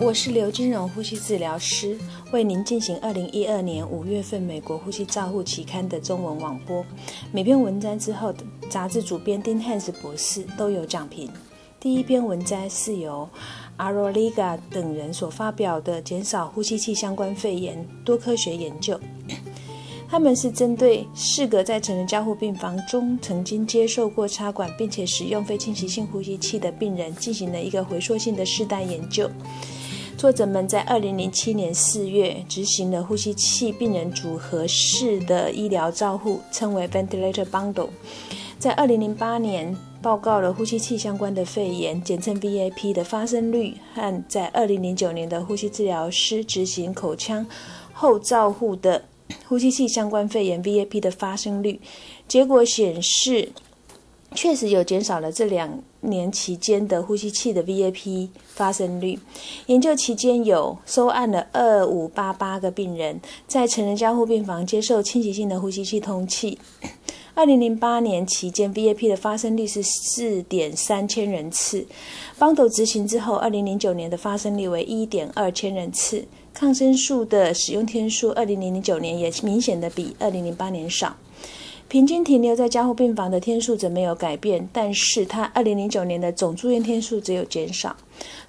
我是刘金荣呼吸治疗师，为您进行二零一二年五月份美国呼吸照护期刊的中文网播。每篇文章之后杂志主编丁汉斯博士都有讲评。第一篇文章是由阿罗利嘎等人所发表的减少呼吸器相关肺炎多科学研究。他们是针对四个在成人加护病房中曾经接受过插管并且使用非侵袭性呼吸器的病人进行了一个回溯性的试代研究。作者们在2007年4月执行了呼吸器病人组合式的医疗照护，称为 ventilator bundle。在2008年报告了呼吸器相关的肺炎，简称 VAP 的发生率和在2009年的呼吸治疗师执行口腔后照护的。呼吸器相关肺炎 VAP 的发生率，结果显示，确实有减少了这两年期间的呼吸器的 VAP 发生率。研究期间有收案了二五八八个病人，在成人加护病房接受侵袭性的呼吸器通气。二零零八年期间，VAP 的发生率是四点三千人次。邦斗执行之后，二零零九年的发生率为一点二千人次。抗生素的使用天数，二零零九年也明显的比二零零八年少。平均停留在加护病房的天数则没有改变，但是他二零零九年的总住院天数只有减少。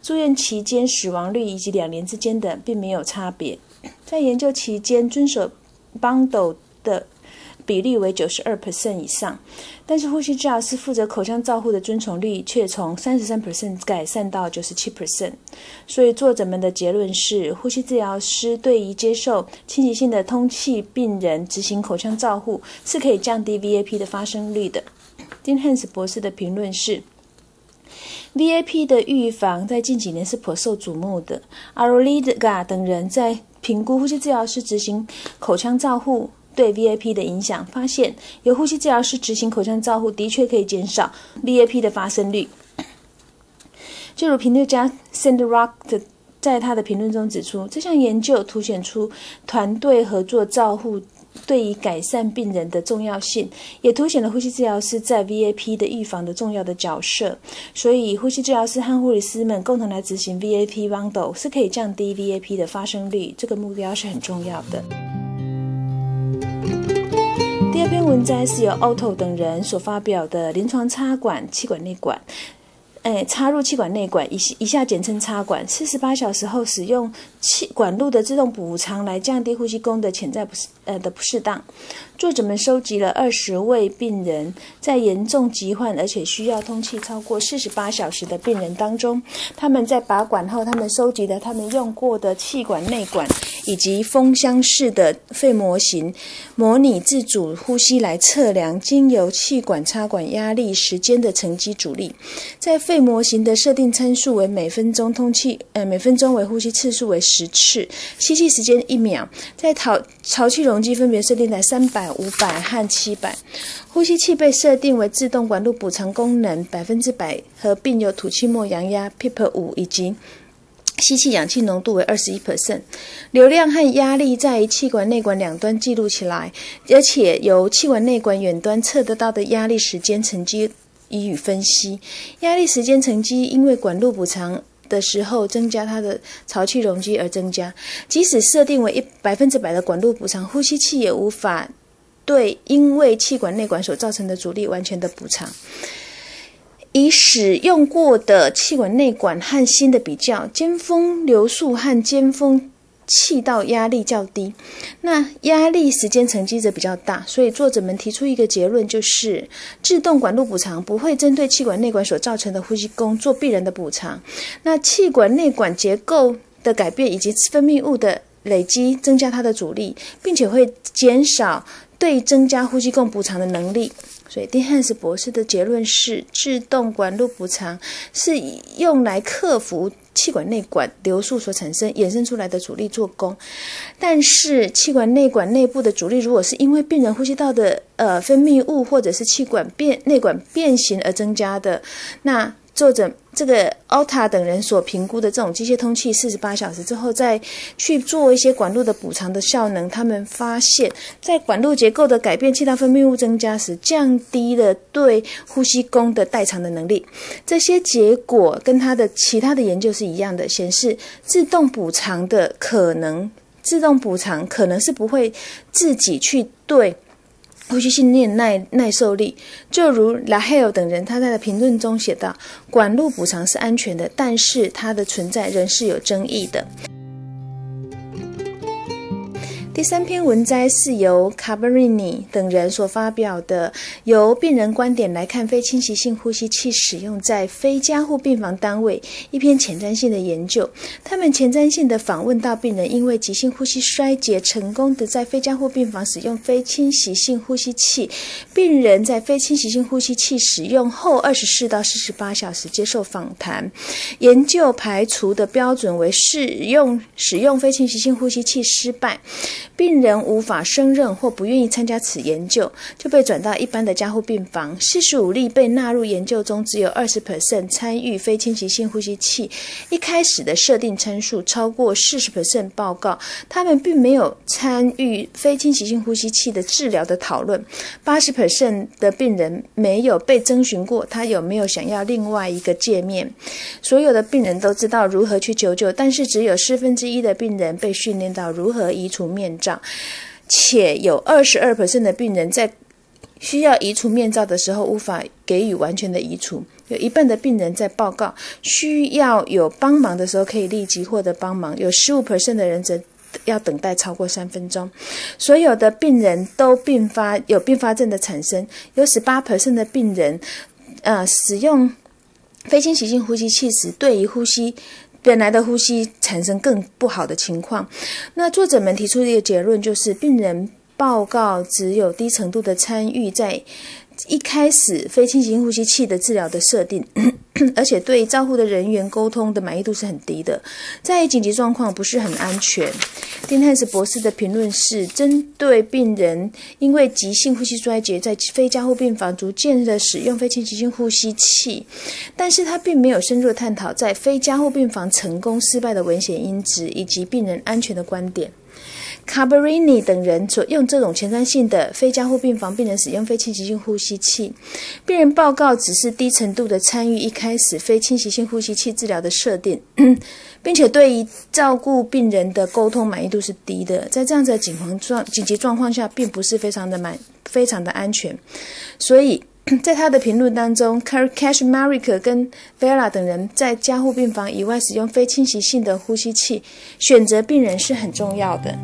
住院期间死亡率以及两年之间的并没有差别。在研究期间，遵守邦斗的。比例为九十二 percent 以上，但是呼吸治疗师负责口腔照护的遵从率却从三十三 percent 改善到九十七 percent。所以作者们的结论是，呼吸治疗师对于接受侵袭性的通气病人执行口腔照护是可以降低 VAP 的发生率的。丁汉斯博士的评论是：VAP 的预防在近几年是颇受瞩目的。阿罗利嘎等人在评估呼吸治疗师执行口腔照护。对 VAP 的影响，发现由呼吸治疗师执行口腔照护的确可以减少 VAP 的发生率。就如评论家 Sandrock 在他的评论中指出，这项研究凸显出团队合作照护对于改善病人的重要性，也凸显了呼吸治疗师在 VAP 的预防的重要的角色。所以，呼吸治疗师和护理师们共同来执行 VAP bundle 是可以降低 VAP 的发生率，这个目标是很重要的。这篇文章是由 Otto 等人所发表的临床插管气管内管。哎，插入气管内管，以以下简称插管。四十八小时后使用气管路的自动补偿来降低呼吸功的潜在不适呃的不适当。作者们收集了二十位病人，在严重疾患而且需要通气超过四十八小时的病人当中，他们在拔管后，他们收集了他们用过的气管内管以及封箱式的肺模型，模拟自主呼吸来测量经由气管插管压力时间的乘积阻力，在肺。肺模型的设定参数为每分钟通气，呃，每分钟为呼吸次数为十次，吸气时间一秒。在槽槽气容积分别设定在三百、五百和七百。呼吸器被设定为自动管路补偿功能百分之百，合并有吐气末阳压 PEEP 五以及吸气氧气浓度为二十一 percent。流量和压力在气管内管两端记录起来，而且由气管内管远端测得到的压力时间乘积。予以分析，压力时间乘积因为管路补偿的时候增加它的潮气容积而增加。即使设定为一百分之百的管路补偿，呼吸器也无法对因为气管内管所造成的阻力完全的补偿。以使用过的气管内管和新的比较，尖峰流速和尖峰。气道压力较低，那压力时间沉积则比较大，所以作者们提出一个结论，就是自动管路补偿不会针对气管内管所造成的呼吸功做必然的补偿。那气管内管结构的改变以及分泌物的累积，增加它的阻力，并且会减少对增加呼吸功补偿的能力。所以，d h a n s 博士的结论是，自动管路补偿是用来克服气管内管流速所产生衍生出来的阻力做功。但是，气管内管内部的阻力如果是因为病人呼吸道的呃分泌物或者是气管变内管变形而增加的，那作者这个 Alta 等人所评估的这种机械通气四十八小时之后，再去做一些管路的补偿的效能，他们发现，在管路结构的改变、气道分泌物增加时，降低了对呼吸功的代偿的能力。这些结果跟他的其他的研究是一样的，显示自动补偿的可能，自动补偿可能是不会自己去对。呼吸训练耐耐受力，就如拉黑尔等人他在的评论中写道：管路补偿是安全的，但是它的存在仍是有争议的。第三篇文摘是由卡巴瑞尼等人所发表的，由病人观点来看非侵袭性呼吸器使用在非加护病房单位一篇前瞻性的研究。他们前瞻性的访问到病人因为急性呼吸衰竭成功的在非加护病房使用非侵袭性呼吸器，病人在非侵袭性呼吸器使用后二十四到四十八小时接受访谈。研究排除的标准为使用使用非侵袭性呼吸器失败。病人无法胜任或不愿意参加此研究，就被转到一般的加护病房。四十五例被纳入研究中，只有二十 percent 参与非侵袭性呼吸器。一开始的设定参数超过四十 percent，报告他们并没有参与非侵袭性呼吸器的治疗的讨论。八十 percent 的病人没有被征询过，他有没有想要另外一个界面。所有的病人都知道如何去求救，但是只有四分之一的病人被训练到如何移除面。障且有二十二的病人在需要移除面罩的时候无法给予完全的移除，有一半的病人在报告需要有帮忙的时候可以立即获得帮忙，有十五的人则要等待超过三分钟。所有的病人都并发有并发症的产生，有十八的病人呃使用非侵袭性呼吸器时对于呼吸。本来的呼吸产生更不好的情况，那作者们提出一个结论就是，病人报告只有低程度的参与在。一开始非侵袭呼吸器的治疗的设定，而且对照护的人员沟通的满意度是很低的，在紧急状况不是很安全。丁汉斯博士的评论是：针对病人因为急性呼吸衰竭在非加护病房逐渐的使用非侵袭性呼吸器，但是他并没有深入探讨在非加护病房成功失败的危险因子以及病人安全的观点。卡巴瑞尼等人所用这种前瞻性的非加护病房病人使用非侵袭性呼吸器，病人报告只是低程度的参与一开始非侵袭性呼吸器治疗的设定，并且对于照顾病人的沟通满意度是低的，在这样子的紧急状紧急状况下，并不是非常的满非常的安全，所以 在他的评论当中，Caricashmarik 跟 Vera 等人在加护病房以外使用非侵袭性的呼吸器，选择病人是很重要的。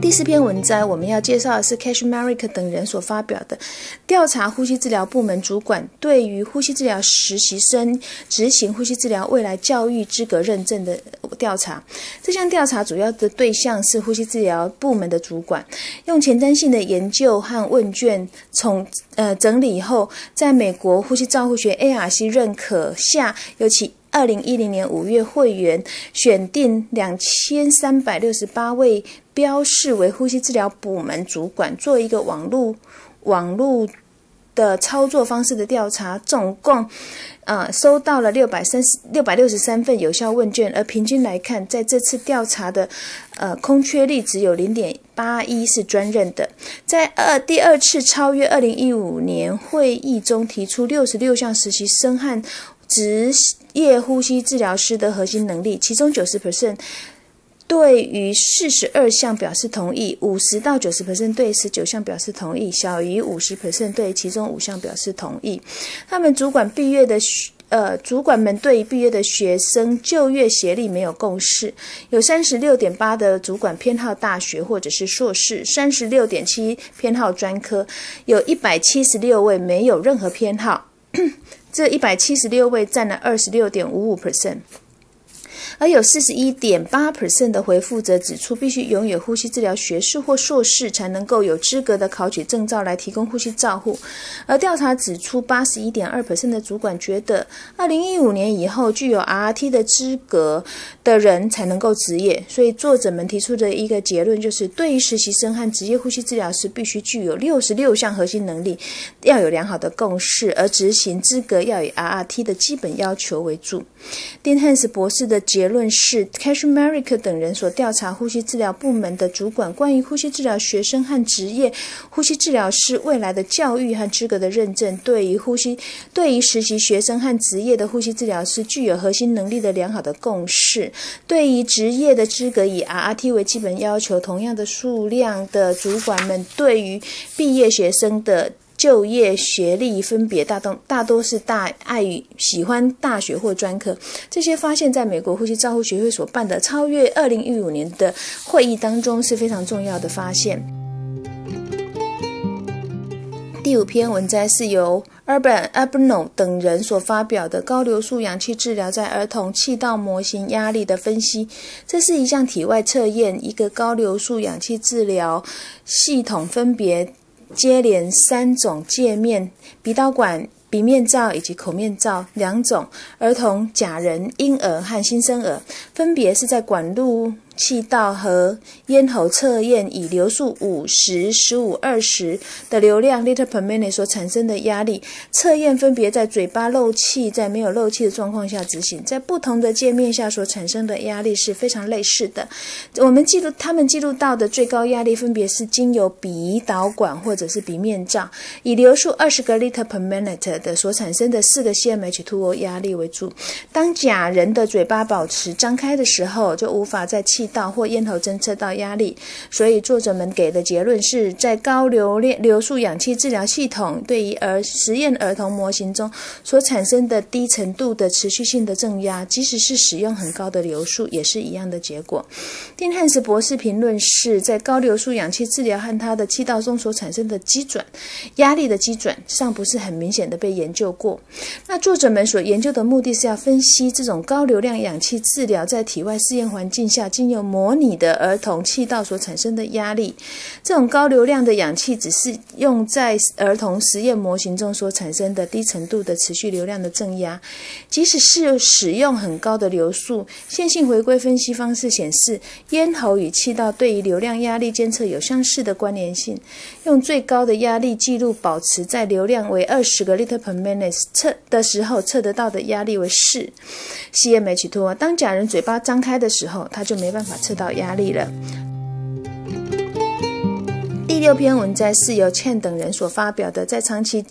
第四篇文章我们要介绍的是 Cash Maric 等人所发表的调查呼吸治疗部门主管对于呼吸治疗实习生执行呼吸治疗未来教育资格认证的调查。这项调查主要的对象是呼吸治疗部门的主管，用前瞻性的研究和问卷从呃整理以后，在美国呼吸照护学 ARC 认可下，尤其。二零一零年五月，会员选定两千三百六十八位标示为呼吸治疗部门主管，做一个网络网络的操作方式的调查，总共呃收到了六百三十六百六十三份有效问卷，而平均来看，在这次调查的呃空缺率只有零点八一是专任的，在二第二次超越二零一五年会议中提出六十六项实习生和。职业呼吸治疗师的核心能力，其中九十 percent 对于四十二项表示同意，五十到九十 percent 对十九项表示同意，小于五十 percent 对其中五项表示同意。他们主管毕业的呃，主管们对于毕业的学生就业学历没有共识，有三十六点八的主管偏好大学或者是硕士，三十六点七偏好专科，有一百七十六位没有任何偏好。这一百七十六位占了二十六点五五 percent。而有四十一点八 percent 的回复者指出，必须拥有呼吸治疗学士或硕士才能够有资格的考取证照来提供呼吸照护。而调查指出，八十一点二 percent 的主管觉得，二零一五年以后具有 RRT 的资格的人才能够执业。所以作者们提出的一个结论就是，对于实习生和职业呼吸治疗师，必须具有六十六项核心能力，要有良好的共识，而执行资格要以 RRT 的基本要求为主。丁汉斯博士的结结论是，Cash America 等人所调查呼吸治疗部门的主管关于呼吸治疗学生和职业呼吸治疗师未来的教育和资格的认证，对于呼吸对于实习学生和职业的呼吸治疗师具有核心能力的良好的共识，对于职业的资格以 RRT 为基本要求，同样的数量的主管们对于毕业学生的。就业学历分别大多大多是大爱与喜欢大学或专科，这些发现在美国呼吸照护学会所办的超越二零一五年的会议当中是非常重要的发现。第五篇文摘是由 Urban Abno 等人所发表的高流速氧气治疗在儿童气道模型压力的分析。这是一项体外测验，一个高流速氧气治疗系统分别。接连三种界面：鼻导管、鼻面罩以及口面罩两种。儿童、假人、婴儿和新生儿，分别是在管路。气道和咽喉测验以流速五十、十五、二十的流量 liter per minute 所产生的压力测验，分别在嘴巴漏气、在没有漏气的状况下执行，在不同的界面下所产生的压力是非常类似的。我们记录他们记录到的最高压力，分别是经由鼻导管或者是鼻面罩，以流速二十个 liter per minute 的所产生的四个 cmH2O 压力为主。当假人的嘴巴保持张开的时候，就无法在气道或咽喉侦测到压力，所以作者们给的结论是在高流量流速氧气治疗系统对于儿实验儿童模型中所产生的低程度的持续性的正压，即使是使用很高的流速，也是一样的结果。丁汉斯博士评论是在高流速氧气治疗和他的气道中所产生的基转压力的基转尚不是很明显的被研究过。那作者们所研究的目的是要分析这种高流量氧气治疗在体外试验环境下经由模拟的儿童气道所产生的压力，这种高流量的氧气只是用在儿童实验模型中所产生的低程度的持续流量的正压，即使是使用很高的流速，线性回归分析方式显示，咽喉与气道对于流量压力监测有相似的关联性。用最高的压力记录保持在流量为二十个 liter per minute 测的时候，测得到的压力为四 cmH2。当假人嘴巴张开的时候，他就没办法。测到压力了。第六篇文摘是由茜等人所发表的，在长期。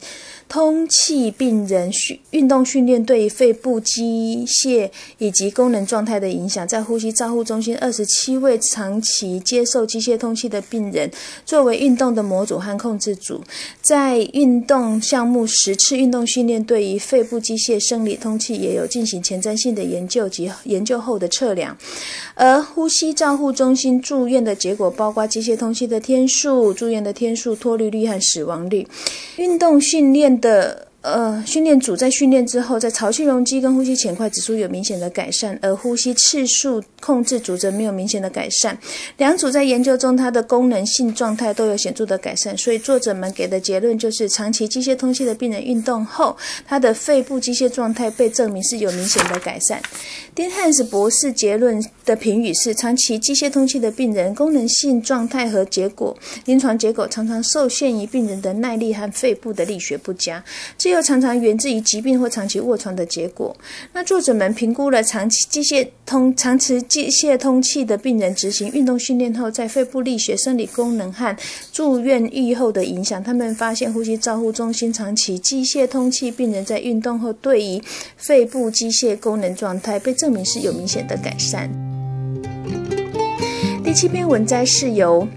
通气病人训运动训练对于肺部机械以及功能状态的影响，在呼吸照护中心二十七位长期接受机械通气的病人，作为运动的模组和控制组，在运动项目十次运动训练对于肺部机械生理通气也有进行前瞻性的研究及研究后的测量。而呼吸照护中心住院的结果包括机械通气的天数、住院的天数、脱离率和死亡率。运动训练。的呃，训练组在训练之后，在潮气容积跟呼吸浅快指数有明显的改善，而呼吸次数控制组则没有明显的改善。两组在研究中，它的功能性状态都有显著的改善。所以作者们给的结论就是，长期机械通气的病人运动后，他的肺部机械状态被证明是有明显的改善。丁汉斯博士结论的评语是：长期机械通气的病人功能性状态和结果，临床结果常常受限于病人的耐力和肺部的力学不佳。这又常常源自于疾病或长期卧床的结果。那作者们评估了长期机械通、长期机械通气的病人执行运动训练后，在肺部力学、生理功能和住院愈后的影响。他们发现，呼吸照护中心长期机械通气病人在运动后，对于肺部机械功能状态被证明是有明显的改善。第七篇文摘是由。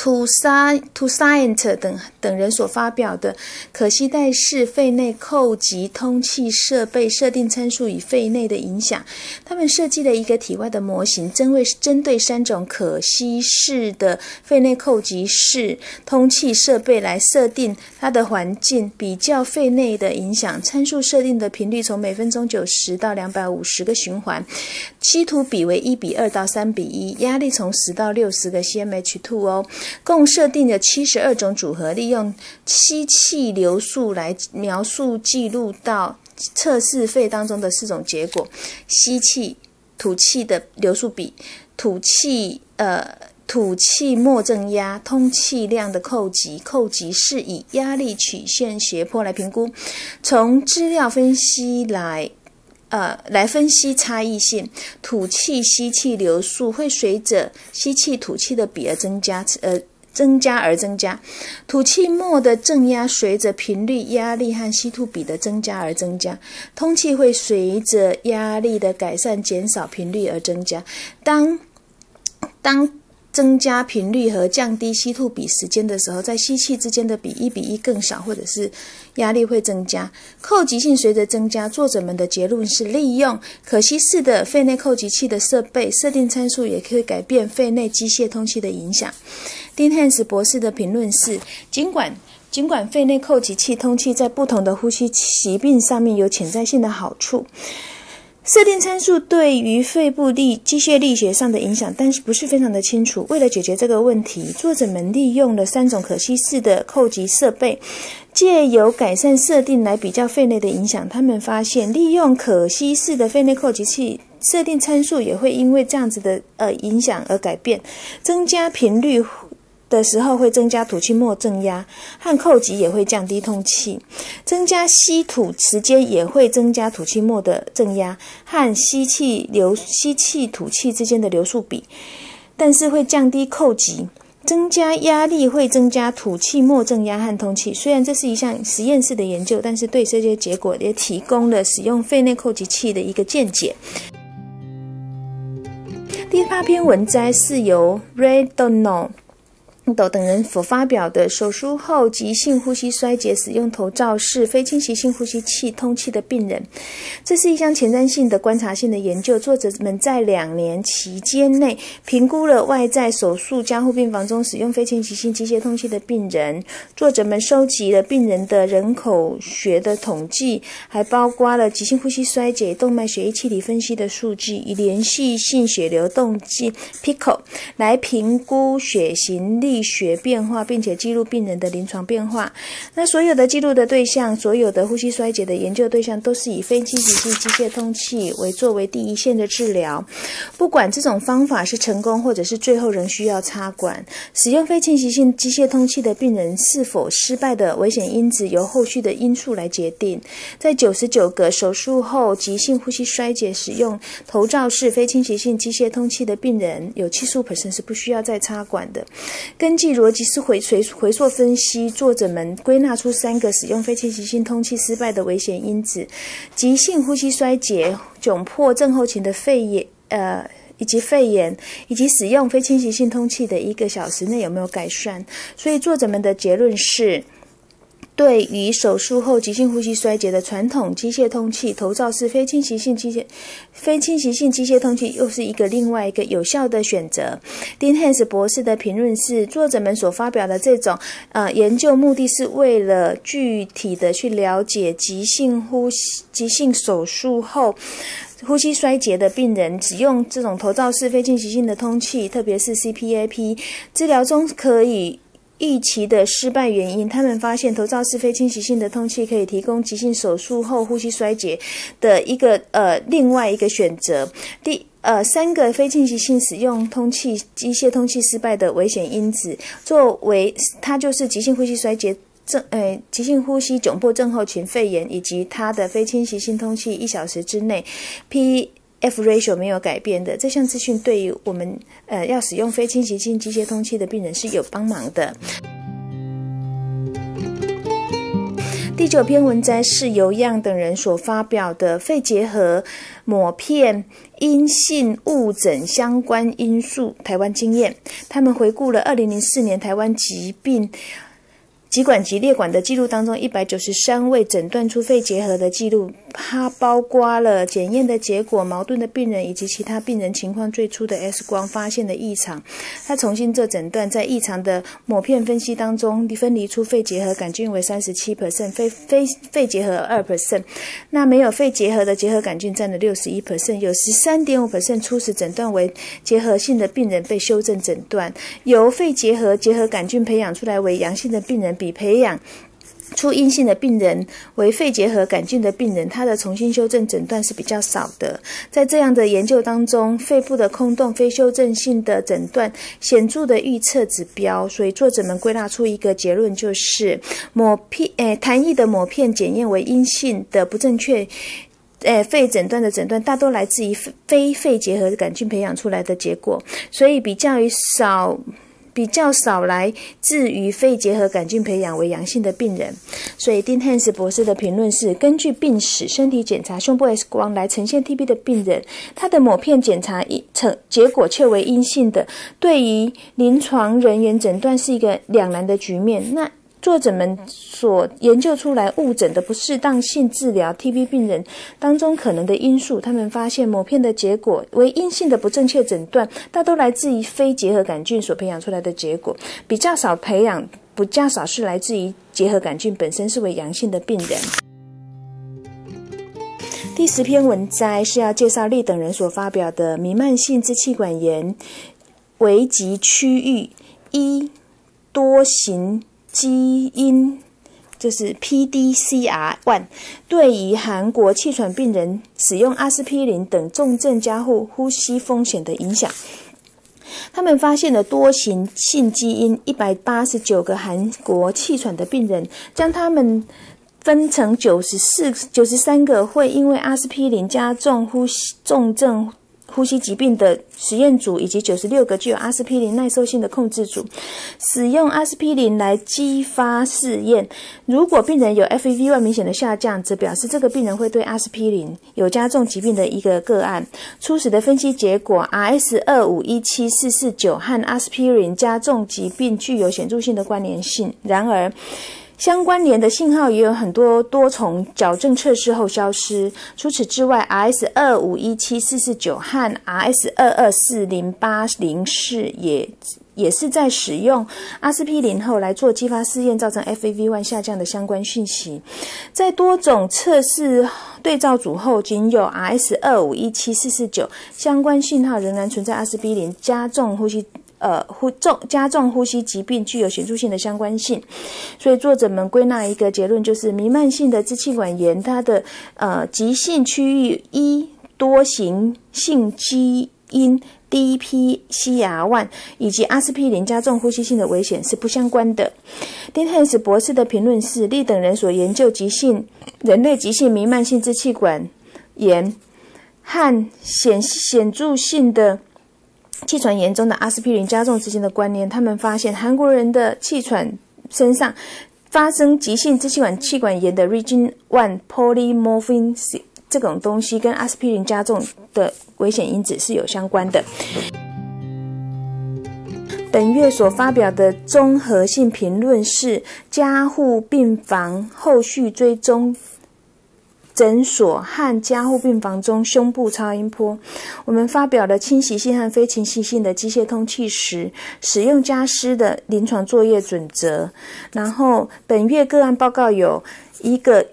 To Science 等等人所发表的可携带式肺内扣集通气设备设定参数与肺内的影响。他们设计了一个体外的模型，针为针对三种可吸式的肺内扣集式通气设备来设定它的环境，比较肺内的影响。参数设定的频率从每分钟九十到两百五十个循环，稀土比为一比二到三比一，压力从十到六十个 cmH2 哦。共设定了七十二种组合，利用吸气流速来描述记录到测试肺当中的四种结果：吸气、吐气的流速比、吐气呃吐气末正压、通气量的扣集。扣集是以压力曲线斜坡来评估。从资料分析来。呃，来分析差异性，吐气吸气流速会随着吸气吐气的比而增加，呃，增加而增加。吐气末的正压随着频率、压力和吸吐比的增加而增加。通气会随着压力的改善减少频率而增加。当当增加频率和降低吸吐比时间的时候，在吸气之间的比一比一更少，或者是压力会增加。扣击性随着增加，作者们的结论是利用可吸式的肺内扣集器的设备设定参数，也可以改变肺内机械通气的影响。丁汉斯博士的评论是：尽管尽管肺内扣集器通气在不同的呼吸疾病上面有潜在性的好处。设定参数对于肺部力机械力学上的影响，但是不是非常的清楚。为了解决这个问题，作者们利用了三种可吸式的扣集设备，借由改善设定来比较肺内的影响。他们发现，利用可吸式的肺内扣集器设定参数也会因为这样子的呃影响而改变，增加频率。的时候会增加吐气末正压，和扣集也会降低通气；增加吸吐时间也会增加吐气末的正压和吸气流吸气吐气之间的流速比，但是会降低扣集。增加压力会增加吐气末正压和通气。虽然这是一项实验室的研究，但是对这些结果也提供了使用肺内扣集器的一个见解。第八篇文摘是由 Ray Donald。等等人所发表的手术后急性呼吸衰竭使用头罩式非侵袭性呼吸器通气的病人，这是一项前瞻性的观察性的研究。作者们在两年期间内评估了外在手术加护病房中使用非侵袭性机械通气的病人。作者们收集了病人的人口学的统计，还包括了急性呼吸衰竭动脉血液气体分析的数据，以连续性血流动计 （PICO） 来评估血型医。学变化，并且记录病人的临床变化。那所有的记录的对象，所有的呼吸衰竭的研究对象，都是以非侵袭性机械通气为作为第一线的治疗。不管这种方法是成功，或者是最后仍需要插管，使用非侵袭性机械通气的病人是否失败的危险因子，由后续的因素来决定。在九十九个手术后急性呼吸衰竭使用头罩式非侵袭性机械通气的病人，有七十五人是不需要再插管的。根据逻辑式回回回溯分析，作者们归纳出三个使用非侵袭性通气失败的危险因子：急性呼吸衰竭、窘迫症候群的肺炎，呃，以及肺炎，以及使用非侵袭性通气的一个小时内有没有改善。所以，作者们的结论是。对于手术后急性呼吸衰竭的传统机械通气头罩式非侵袭性机械非侵袭性机械通气，又是一个另外一个有效的选择。丁汉斯博士的评论是：作者们所发表的这种呃研究，目的是为了具体的去了解急性呼吸急性手术后呼吸衰竭的病人使用这种头罩式非侵袭性的通气，特别是 CPAP 治疗中可以。预期的失败原因，他们发现头罩式非侵袭性的通气可以提供急性手术后呼吸衰竭的一个呃另外一个选择。第呃三个非侵袭性使用通气机械通气失败的危险因子，作为它就是急性呼吸衰竭症，呃急性呼吸窘迫症候群肺炎以及它的非侵袭性通气一小时之内 P。F ratio 没有改变的这项资讯，对于我们呃要使用非侵袭性机械通气的病人是有帮忙的。第九篇文摘是由样等人所发表的肺结核抹片阴性误诊相关因素台湾经验。他们回顾了二零零四年台湾疾病。疾管及列管的记录当中，一百九十三位诊断出肺结核的记录，它包括了检验的结果、矛盾的病人以及其他病人情况最初的 X 光发现的异常。他重新做诊断，在异常的抹片分析当中，分离出肺结核杆菌为三十七 percent，非非肺结核二 percent，那没有肺结核的结核杆菌占了六十一 percent，有十三点五 percent 初始诊断为结核性的病人被修正诊断，由肺结核结核杆菌培养出来为阳性的病人。比培养出阴性的病人为肺结核杆菌的病人，他的重新修正诊断是比较少的。在这样的研究当中，肺部的空洞非修正性的诊断显著的预测指标，所以作者们归纳出一个结论，就是抹片诶，痰液的抹片检验为阴性的不正确，诶，肺诊断的诊断大多来自于非肺结核杆菌培养出来的结果，所以比较于少。比较少来自于肺结核杆菌培养为阳性的病人，所以丁汉斯博士的评论是：根据病史、身体检查、胸部 X 光来呈现 TB 的病人，他的某片检查一成结果却为阴性的，对于临床人员诊断是一个两难的局面。那作者们所研究出来误诊的不适当性治疗 TB 病人当中可能的因素，他们发现某片的结果为阴性的不正确诊断，大都来自于非结核杆菌所培养出来的结果，比较少培养，比较少是来自于结核杆菌本身是为阳性的病人。第十篇文摘是要介绍利等人所发表的弥漫性支气管炎危急区域一多型。基因就是 PDCR one，对于韩国气喘病人使用阿司匹林等重症加护呼吸风险的影响。他们发现了多型性基因一百八十九个韩国气喘的病人，将他们分成九十四、九十三个会因为阿司匹林加重呼吸重症。呼吸疾病的实验组以及九十六个具有阿司匹林耐受性的控制组，使用阿司匹林来激发试验。如果病人有 FEV1 明显的下降，则表示这个病人会对阿司匹林有加重疾病的一个个案。初始的分析结果，RS 二五一七四四九和阿司匹林加重疾病具有显著性的关联性。然而，相关联的信号也有很多多重矫正测试后消失。除此之外，RS 二五一七四四九和 RS 二二四零八零四也也是在使用阿司匹林后来做激发试验，造成 FEV1 下降的相关讯息。在多种测试对照组后，仅有 RS 二五一七四四九相关信号仍然存在阿司匹林加重呼吸。呃，呼重加重呼吸疾病具有显著性的相关性，所以作者们归纳一个结论，就是弥漫性的支气管炎，它的呃急性区域一多型性基因 DPCR1 以及阿司匹林加重呼吸性的危险是不相关的。丁汉斯博士的评论是：利等人所研究急性人类急性弥漫性支气管炎和显显著性的。气喘严重的阿司匹林加重之间的关联，他们发现韩国人的气喘身上发生急性支气管气管炎的 Region One Polymorphin 这种东西跟阿司匹林加重的危险因子是有相关的。本月所发表的综合性评论是加护病房后续追踪。诊所和加护病房中胸部超音波，我们发表了侵袭性和非侵袭性的机械通气时使用加湿的临床作业准则。然后本月个案报告有一个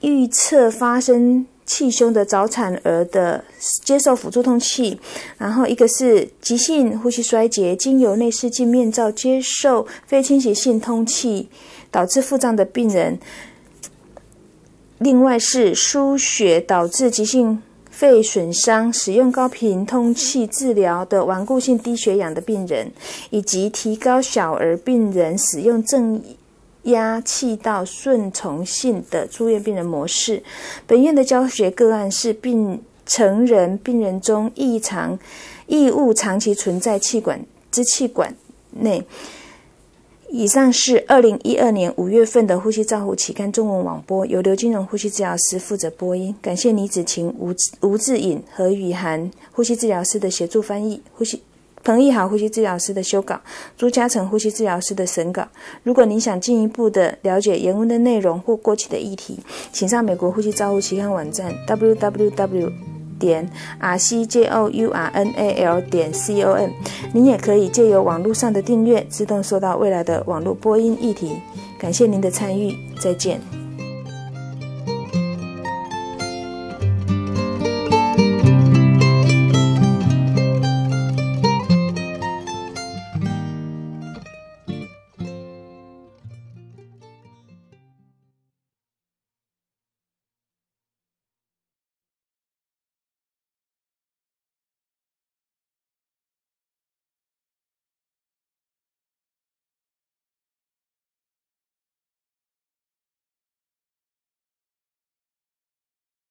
预测发生气胸的早产儿的接受辅助通气，然后一个是急性呼吸衰竭经由内视镜面罩接受非侵袭性通气导致腹胀的病人。另外是输血导致急性肺损伤，使用高频通气治疗的顽固性低血氧的病人，以及提高小儿病人使用正压气道顺从性的住院病人模式。本院的教学个案是病成人病人中异常异物长期存在气管支气管内。以上是二零一二年五月份的《呼吸照护》期刊中文网播，由刘金荣呼吸治疗师负责播音。感谢李子晴、吴吴志颖和雨涵呼吸治疗师的协助翻译，呼吸彭义豪呼吸治疗师的修稿，朱嘉诚呼吸治疗师的审稿。如果您想进一步的了解原文的内容或过去的议题，请上美国呼吸照护期刊网站 www 点 r c j o u r n a l 点 c o m。您也可以借由网络上的订阅，自动收到未来的网络播音议题。感谢您的参与，再见。